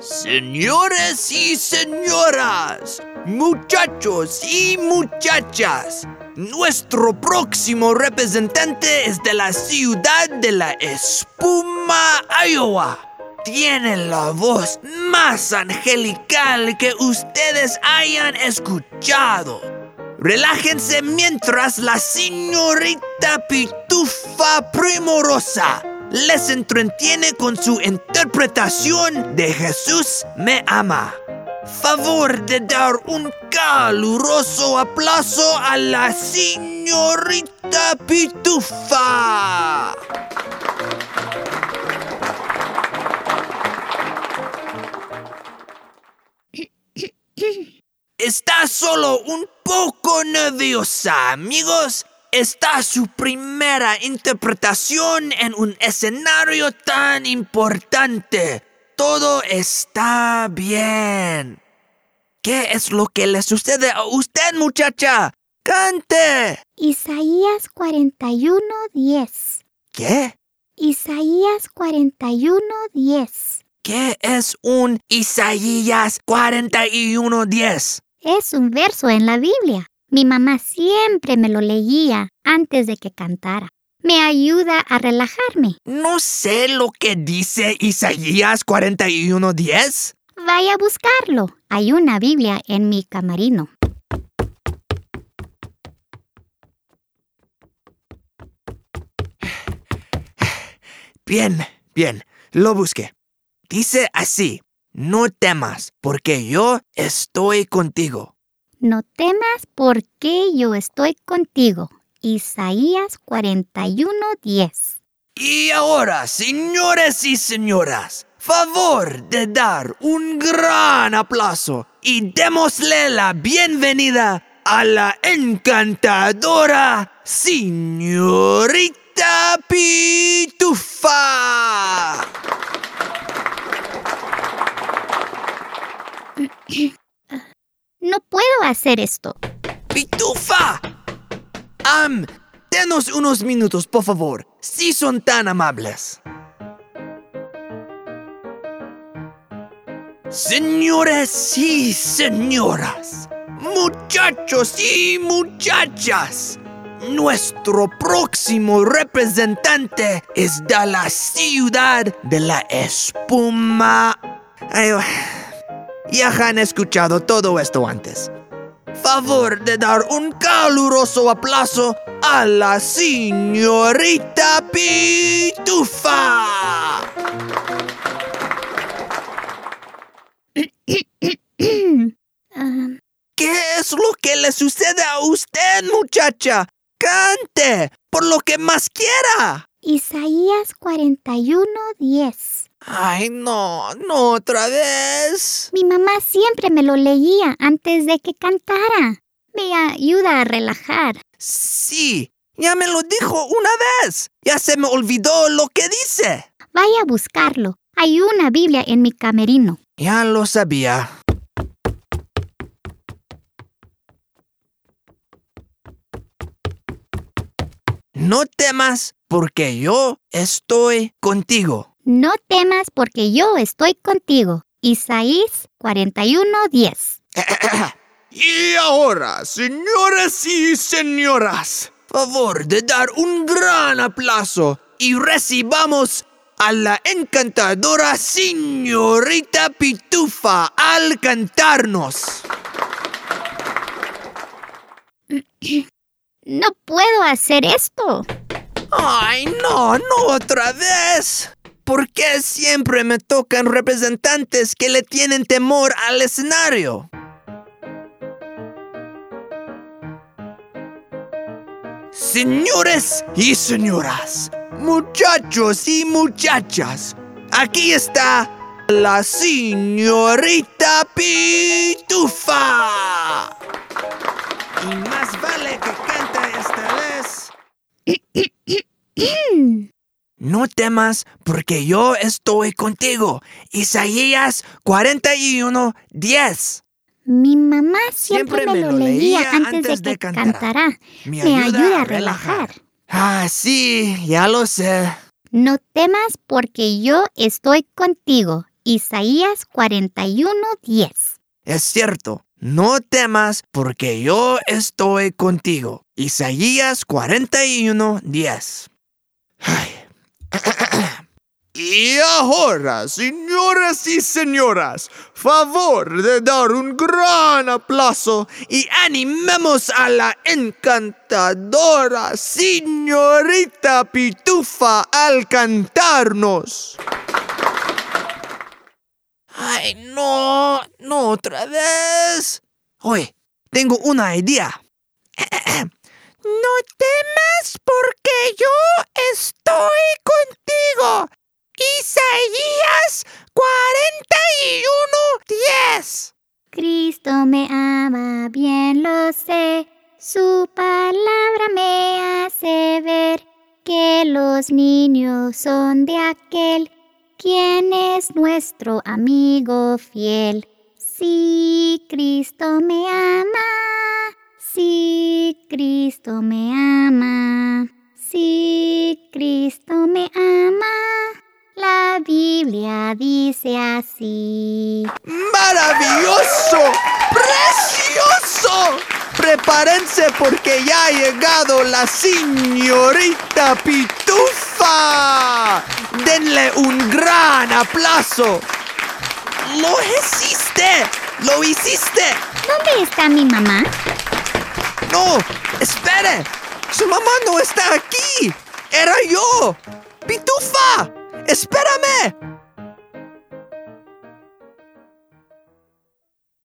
Señores y señoras, muchachos y muchachas, nuestro próximo representante es de la ciudad de la Espuma, Iowa. Tiene la voz más angelical que ustedes hayan escuchado. Relájense mientras la señorita Pitufa Primorosa les entretiene con su interpretación de Jesús me ama. Favor de dar un caluroso aplauso a la señorita Pitufa. Está solo un poco nerviosa, amigos. Está su primera interpretación en un escenario tan importante. Todo está bien. ¿Qué es lo que le sucede a usted, muchacha? ¡Cante! Isaías 41:10. ¿Qué? Isaías 41:10. ¿Qué es un Isaías 41:10? Es un verso en la Biblia. Mi mamá siempre me lo leía antes de que cantara. Me ayuda a relajarme. No sé lo que dice Isaías 41:10. Vaya a buscarlo. Hay una Biblia en mi camarino. Bien, bien, lo busqué. Dice así, no temas, porque yo estoy contigo. No temas porque yo estoy contigo. Isaías 41:10. Y ahora, señores y señoras, favor de dar un gran aplauso y démosle la bienvenida a la encantadora señorita Pitufa. No puedo hacer esto. ¡Pitufa! Am, denos unos minutos, por favor, si son tan amables. Señores y señoras, muchachos y muchachas, nuestro próximo representante es de la ciudad de la espuma. Ay, ya han escuchado todo esto antes. Favor de dar un caluroso aplauso a la señorita Pitufa. ¿Qué es lo que le sucede a usted, muchacha? Cante, por lo que más quiera. Isaías 41:10. Ay, no, no otra vez. Mi mamá siempre me lo leía antes de que cantara. Me ayuda a relajar. Sí, ya me lo dijo una vez. Ya se me olvidó lo que dice. Vaya a buscarlo. Hay una Biblia en mi camerino. Ya lo sabía. No temas, porque yo estoy contigo. No temas porque yo estoy contigo. Isaías 41:10. Y ahora, señoras y señoras, favor de dar un gran aplauso y recibamos a la encantadora señorita Pitufa al cantarnos. No puedo hacer esto. Ay, no, no otra vez. ¿Por qué siempre me tocan representantes que le tienen temor al escenario? Señores y señoras, muchachos y muchachas, aquí está la señorita Pitufa. Y más vale que canta esta vez. No temas, porque yo estoy contigo. Isaías 41, 10. Mi mamá siempre, me, lo leía antes, de que cantara. Me Me ayuda ayuda a a relajar. Ah, sí, ya lo sé. No temas porque yo estoy contigo. Isaías 41:10. Es cierto, no temas porque yo estoy contigo. Isaías 41:10. Ay. Y ahora, señoras y señoras, favor de dar un gran aplauso y animemos a la encantadora señorita Pitufa al cantarnos. Ay, no, no otra vez. Oye, tengo una idea. No temas porque yo estoy contigo. Isaías 41:10. Cristo me ama, bien lo sé. Su palabra me hace ver que los niños son de aquel quien es nuestro amigo fiel. Sí, Cristo me ama. Sí, Cristo me ama. Sí, Cristo me ama. La Biblia dice así. ¡Maravilloso! ¡Precioso! Prepárense porque ya ha llegado la señorita Pitufa. Denle un gran aplauso. ¡Lo hiciste! ¡Lo hiciste! ¿Dónde está mi mamá? ¡No! ¡Espere! ¡Su mamá no está aquí! ¡Era yo! ¡Pitufa! ¡Espérame!